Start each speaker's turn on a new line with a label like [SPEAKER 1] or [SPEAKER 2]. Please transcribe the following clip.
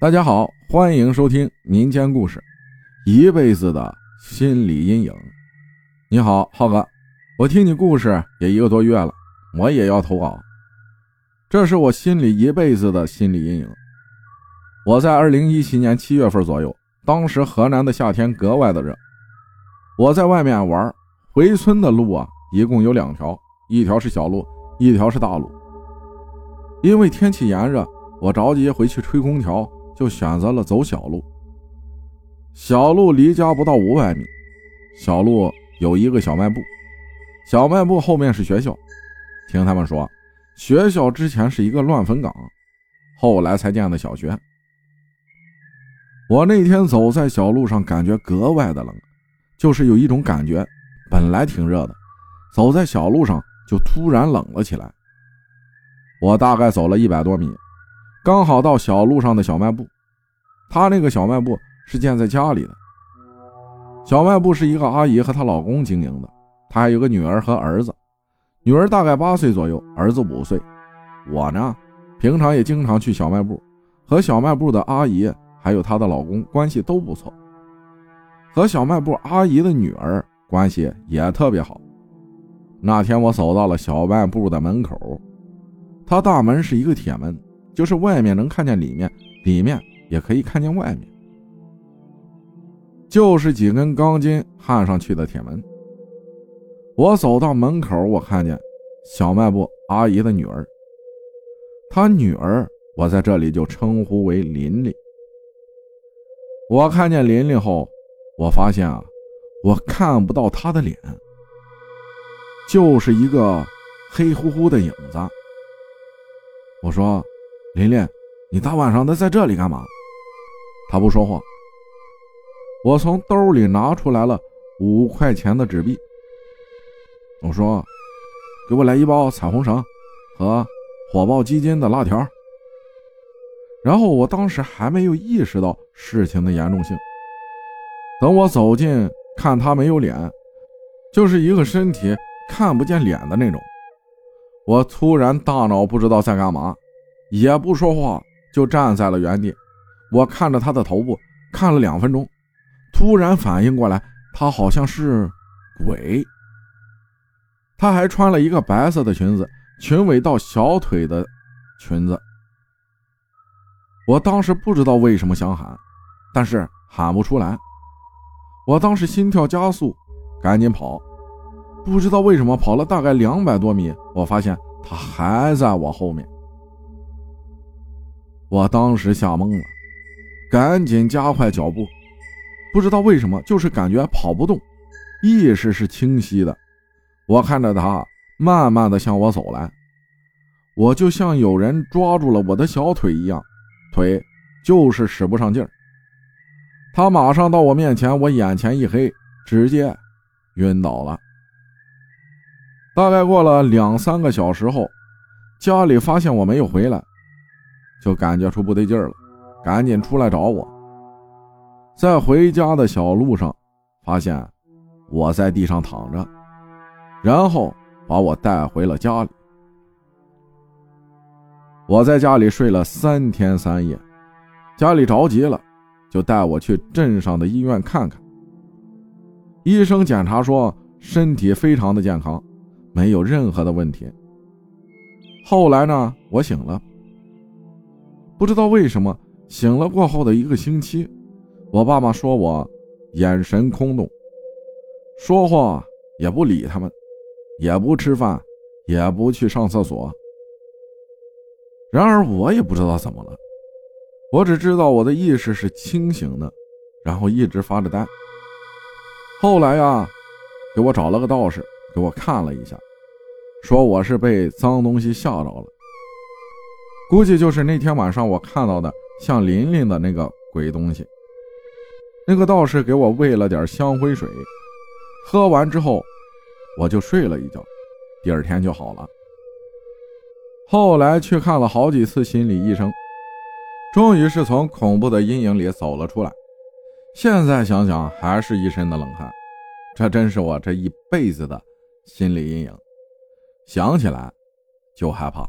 [SPEAKER 1] 大家好，欢迎收听民间故事《一辈子的心理阴影》。你好，浩哥，我听你故事也一个多月了，我也要投稿。这是我心里一辈子的心理阴影。我在二零一七年七月份左右，当时河南的夏天格外的热，我在外面玩，回村的路啊，一共有两条，一条是小路，一条是大路。因为天气炎热，我着急回去吹空调。就选择了走小路。小路离家不到五百米，小路有一个小卖部，小卖部后面是学校。听他们说，学校之前是一个乱坟岗，后来才建的小学。我那天走在小路上，感觉格外的冷，就是有一种感觉，本来挺热的，走在小路上就突然冷了起来。我大概走了一百多米。刚好到小路上的小卖部，他那个小卖部是建在家里的。小卖部是一个阿姨和她老公经营的，她还有个女儿和儿子，女儿大概八岁左右，儿子五岁。我呢，平常也经常去小卖部，和小卖部的阿姨还有她的老公关系都不错，和小卖部阿姨的女儿关系也特别好。那天我走到了小卖部的门口，他大门是一个铁门。就是外面能看见里面，里面也可以看见外面，就是几根钢筋焊上去的铁门。我走到门口，我看见小卖部阿姨的女儿，她女儿我在这里就称呼为琳琳。我看见琳琳后，我发现啊，我看不到她的脸，就是一个黑乎乎的影子。我说。琳琳，你大晚上的在这里干嘛？他不说话。我从兜里拿出来了五块钱的纸币。我说：“给我来一包彩虹绳和火爆鸡精的辣条。”然后我当时还没有意识到事情的严重性。等我走近看，他没有脸，就是一个身体看不见脸的那种。我突然大脑不知道在干嘛。也不说话，就站在了原地。我看着他的头部，看了两分钟，突然反应过来，他好像是鬼。他还穿了一个白色的裙子，裙尾到小腿的裙子。我当时不知道为什么想喊，但是喊不出来。我当时心跳加速，赶紧跑。不知道为什么跑了大概两百多米，我发现他还在我后面。我当时吓懵了，赶紧加快脚步。不知道为什么，就是感觉跑不动，意识是清晰的。我看着他慢慢的向我走来，我就像有人抓住了我的小腿一样，腿就是使不上劲儿。他马上到我面前，我眼前一黑，直接晕倒了。大概过了两三个小时后，家里发现我没有回来。就感觉出不对劲儿了，赶紧出来找我。在回家的小路上，发现我在地上躺着，然后把我带回了家里。我在家里睡了三天三夜，家里着急了，就带我去镇上的医院看看。医生检查说身体非常的健康，没有任何的问题。后来呢，我醒了。不知道为什么，醒了过后的一个星期，我爸妈说我眼神空洞，说话也不理他们，也不吃饭，也不去上厕所。然而我也不知道怎么了，我只知道我的意识是清醒的，然后一直发着呆。后来呀，给我找了个道士给我看了一下，说我是被脏东西吓着了。估计就是那天晚上我看到的像琳琳的那个鬼东西。那个道士给我喂了点香灰水，喝完之后我就睡了一觉，第二天就好了。后来去看了好几次心理医生，终于是从恐怖的阴影里走了出来。现在想想还是一身的冷汗，这真是我这一辈子的心理阴影，想起来就害怕。